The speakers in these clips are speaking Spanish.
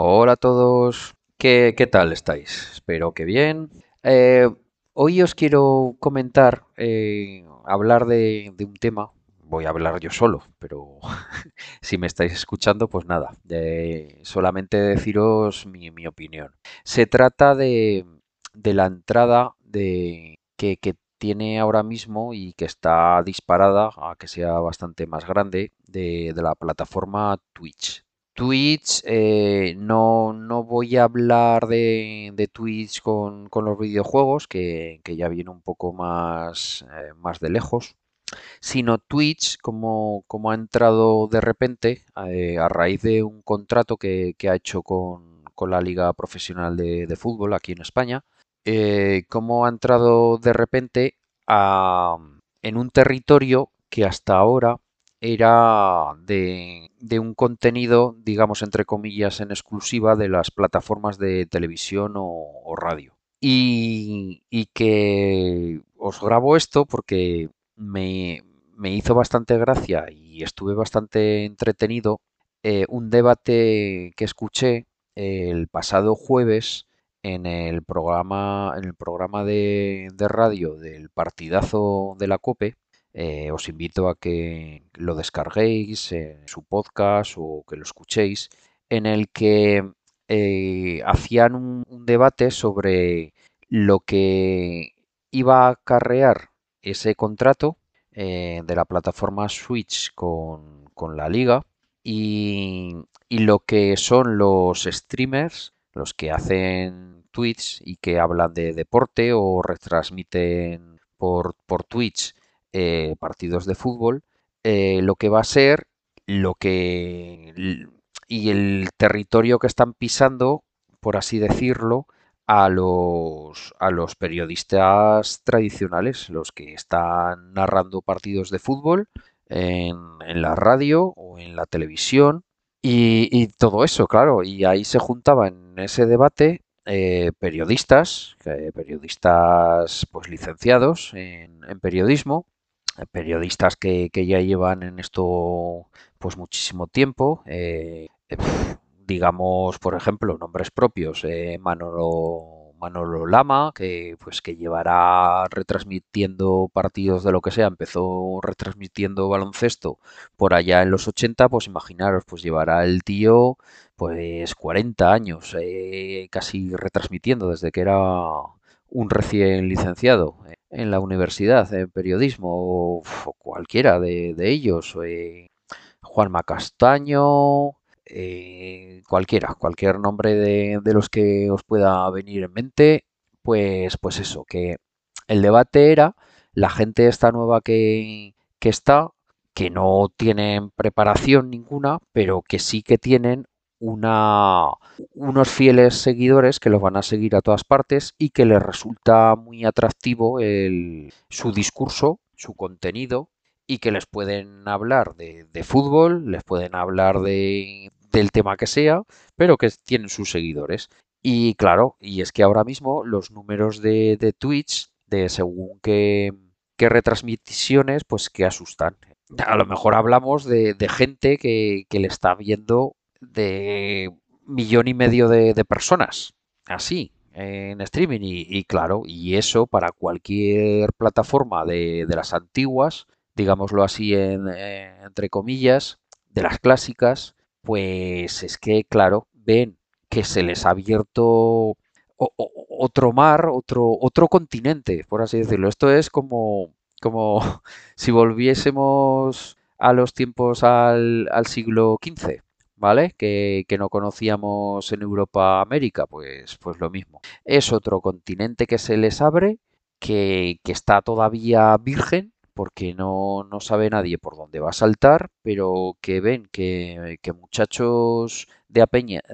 Hola a todos, ¿qué, qué tal estáis? Espero que bien. Eh, hoy os quiero comentar, eh, hablar de, un tema. Voy a hablar yo solo, pero si me estáis escuchando, pues nada, solamente deciros mi, mi opinión. Se trata de, de la entrada de, que, que tiene ahora mismo y que está disparada a que sea bastante más grande de, de la plataforma Twitch. Twitch, eh, no, no voy a hablar de, de Twitch con, con los videojuegos, que, que ya viene un poco más, eh, más de lejos, sino Twitch como, como ha entrado de repente eh, a raíz de un contrato que, que ha hecho con, con la Liga Profesional de, de Fútbol aquí en España, cómo ha entrado de repente a- en un territorio que hasta ahora era de, un contenido, digamos, entre comillas, en exclusiva de las plataformas de televisión o, radio. Y, que os grabo esto porque me, me hizo bastante gracia y estuve bastante entretenido eh, un debate que escuché el pasado jueves en el programa, en el programa de, de radio del partidazo de la COPE. Eh, os invito a que lo descarguéis en su podcast o que lo escuchéis, en el que eh, hacían un, debate sobre lo que iba a acarrear ese contrato eh, de la plataforma Switch con, con la liga y, y lo que son los streamers, los que hacen Twitch y que hablan de deporte o retransmiten por, por Twitch eh, partidos de fútbol, eh, lo que va a ser lo que y el territorio que están pisando, por así decirlo, a los, a los periodistas tradicionales, los que están narrando partidos de fútbol en, en la radio o en la televisión y, todo eso, claro. Y ahí se juntaban en ese debate eh, periodistas, periodistas pues licenciados en, en periodismo, periodistas que, que ya llevan en esto pues muchísimo tiempo. eh, eh, digamos, por ejemplo, nombres propios, eh, Manolo, Manolo Lama, que pues que llevará retransmitiendo partidos de lo que sea, empezó retransmitiendo baloncesto por allá en los 80, pues imaginaros, pues llevará el tío pues 40 años eh, casi retransmitiendo desde que era un recién licenciado eh, en la universidad en periodismo o, cualquiera de, de ellos, eh, Juanma Castaño, eh, cualquiera, cualquier nombre de, de los que os pueda venir en mente, pues, pues eso, que el debate era la gente esta nueva que, que está, que no tienen preparación ninguna, pero que sí que tienen unos fieles seguidores que los van a seguir a todas partes y que les resulta muy atractivo su discurso, su contenido y que les pueden hablar de, fútbol, les pueden hablar de, del tema que sea, pero que tienen sus seguidores. Y claro, y es que ahora mismo los números de, de Twitch, de según qué, qué retransmisiones, pues que asustan. A lo mejor hablamos de, gente que, le está viendo de millón y medio de, de personas, así, en streaming. Y, claro, y eso para cualquier plataforma de, de las antiguas, digámoslo así, en, eh, entre comillas, de las clásicas, pues es que, claro, ven que se les ha abierto otro mar, otro, otro continente, por así decirlo. Esto es como, como si volviésemos a los tiempos al, al siglo XV, ¿vale? Que, que, no conocíamos en Europa América, pues, pues lo mismo. Es otro continente que se les abre, que, que está todavía virgen, porque no, no, sabe nadie por dónde va a saltar, pero que ven que, que muchachos de,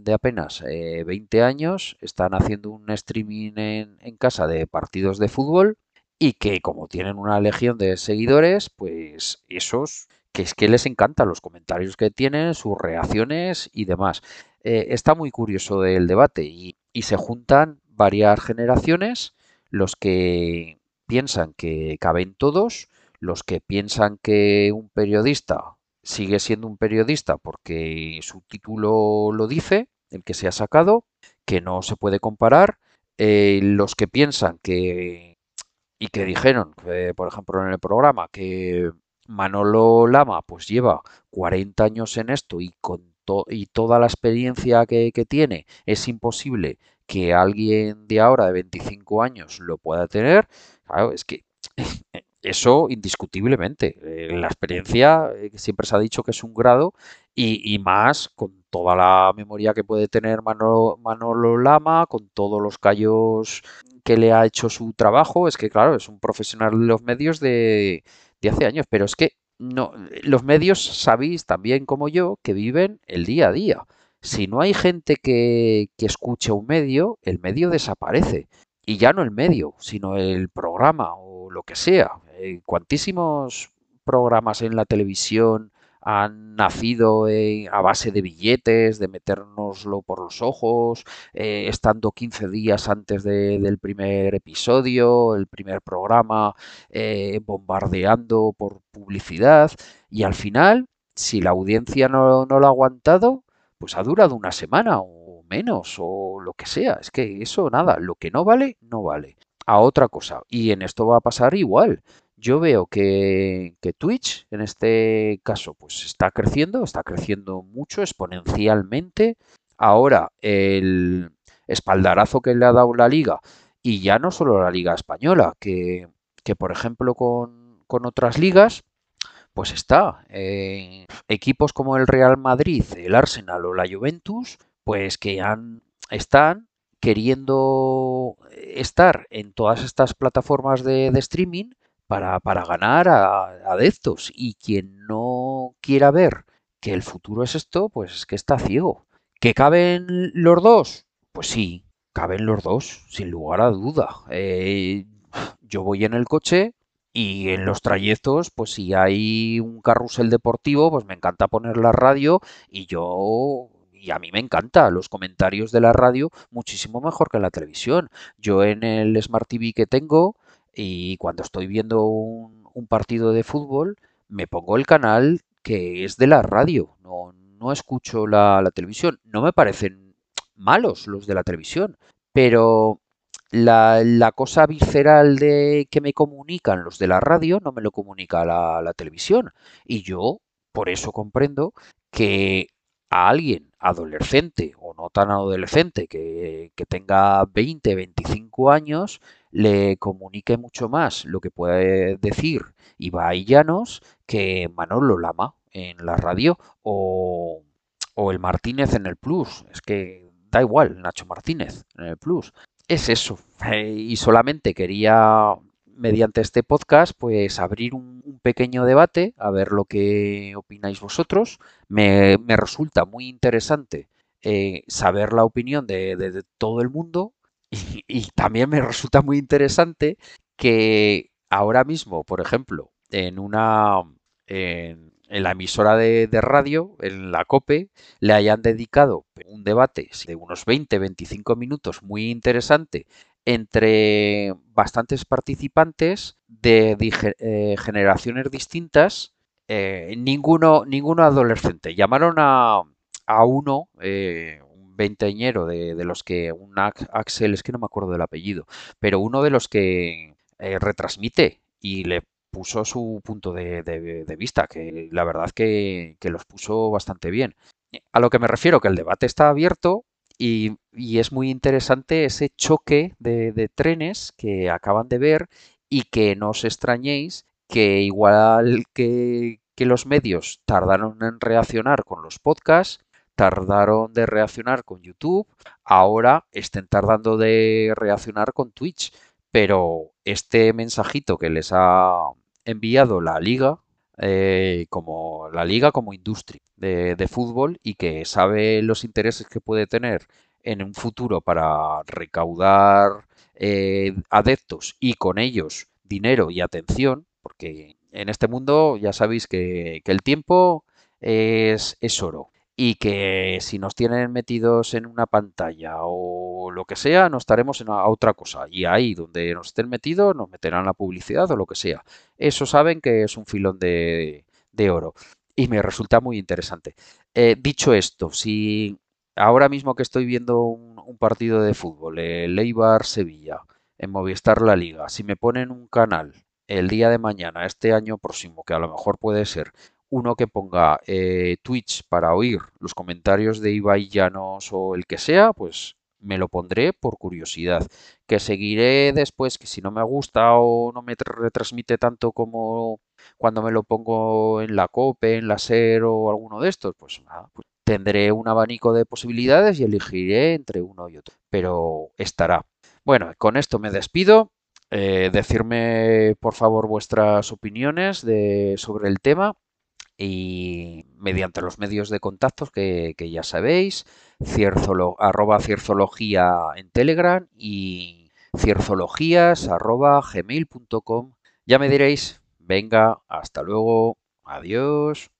de apenas eh, 20 años están haciendo un streaming en, en, casa de partidos de fútbol y que como tienen una legión de seguidores, pues esos que es que les encantan los comentarios que tienen, sus reacciones y demás. Eh, está muy curioso el debate y, y se juntan varias generaciones, los que piensan que caben todos, los que piensan que un periodista sigue siendo un periodista porque su título lo dice el que se ha sacado, que no se puede comparar. Eh, los que piensan que y que dijeron, eh, por ejemplo, en el programa, que Manolo Lama pues lleva 40 años en esto y con y toda la experiencia que, que tiene es imposible que alguien de ahora de 25 años lo pueda tener, claro, es que eso indiscutiblemente. Eh, la experiencia eh, siempre se ha dicho que es un grado y, más con toda la memoria que puede tener Manolo, Manolo, Lama, con todos los callos que le ha hecho su trabajo. Es que, claro, es un profesional de los medios de, de hace años, pero es que no, los medios sabéis también como yo que viven el día a día. Si no hay gente que, que escuche un medio, el medio desaparece. Y ya no el medio, sino el programa o lo que sea. Eh, cuantísimos programas en la televisión han nacido eh, a base de billetes, de metérnoslo por los ojos, eh, estando 15 días antes del primer episodio, el primer programa, bombardeando por publicidad y al final, si la audiencia no, no lo ha aguantado, pues ha durado una semana o menos o lo que sea. Es que eso nada, lo que no vale, no vale. A otra cosa. Y en esto va a pasar igual yo veo que, Twitch, en este caso, pues está creciendo, está creciendo mucho, exponencialmente. Ahora, el espaldarazo que le ha dado la liga, y ya no solo la liga española, que, por ejemplo con, otras ligas, pues está. Eh, equipos como el Real Madrid, el Arsenal o la Juventus, pues que han, están queriendo estar en todas estas plataformas de streaming para, ganar a, adeptos. Y quien no quiera ver que el futuro es esto, pues es que está ciego. ¿Que caben los dos? Pues sí, caben los dos, sin lugar a duda. Eh, yo voy en el coche y en los trayectos, pues si hay un carrusel deportivo, pues me encanta poner la radio y yo y a mí me encanta los comentarios de la radio muchísimo mejor que la televisión. Yo en el Smart TV que tengo, y cuando estoy viendo un, partido de fútbol, me pongo el canal que es de la radio, no, no escucho la, televisión. No me parecen malos los de la televisión, pero la, la, cosa visceral de que me comunican los de la radio no me lo comunica la, la televisión. Y yo por eso comprendo que a alguien adolescente o no tan adolescente que, que tenga 20, 25 años, le comunique mucho más lo que puede decir Ibai Llanos que Manolo Lama en la radio o, el Martínez en el Plus. Es que da igual, Nacho Martínez en el Plus. Es eso. Y solamente quería, mediante este podcast, pues abrir un, pequeño debate, a ver lo que opináis vosotros. Me, resulta muy interesante eh, saber la opinión de todo el mundo y, también me resulta muy interesante que ahora mismo, por ejemplo, en una en, la emisora de, radio, en la COPE, le hayan dedicado un debate de unos 20-25 minutos muy interesante entre bastantes participantes de, eh, generaciones distintas, eh, ninguno, ninguno adolescente. Llamaron a, a uno, eh, veinteñero de, de los que, un Axel, es que no me acuerdo del apellido, pero uno de los que retransmite y le puso su punto de, de, vista, que la verdad que, que, los puso bastante bien. A lo que me refiero, que el debate está abierto y, es muy interesante ese choque de, trenes que acaban de ver y que no os extrañéis que igual que, que los medios tardaron en reaccionar con los podcasts, tardaron de reaccionar con YouTube, ahora estén tardando de reaccionar con Twitch. Pero este mensajito que les ha enviado la liga, eh, como la liga como industria de, fútbol y que sabe los intereses que puede tener en un futuro para recaudar eh, adeptos y con ellos dinero y atención, porque en este mundo ya sabéis que, el tiempo es, es oro y que si nos tienen metidos en una pantalla o lo que sea, nos estaremos en otra cosa. Y ahí donde nos estén metidos, nos meterán la publicidad o lo que sea. Eso saben que es un filón de, oro. Y me resulta muy interesante. Eh, dicho esto, si ahora mismo que estoy viendo un, partido de fútbol, el Eibar-Sevilla, en Movistar La Liga, si me ponen un canal el día de mañana, este año próximo, que a lo mejor puede ser uno que ponga eh, Twitch para oír los comentarios de Ibai Llanos o el que sea, pues me lo pondré por curiosidad. Que seguiré después, que si no me gusta o no me retransmite tanto como cuando me lo pongo en la COPE, en la SER o alguno de estos, pues nada, pues tendré un abanico de posibilidades y elegiré entre uno y otro. Pero estará. Bueno, con esto me despido. Eh, decirme por favor vuestras opiniones de, sobre el tema y mediante los medios de contacto que, que ya sabéis, cierzolo, arroba cierzología en Telegram y cierzologías arroba gmail.com. Ya me diréis, venga, hasta luego, adiós.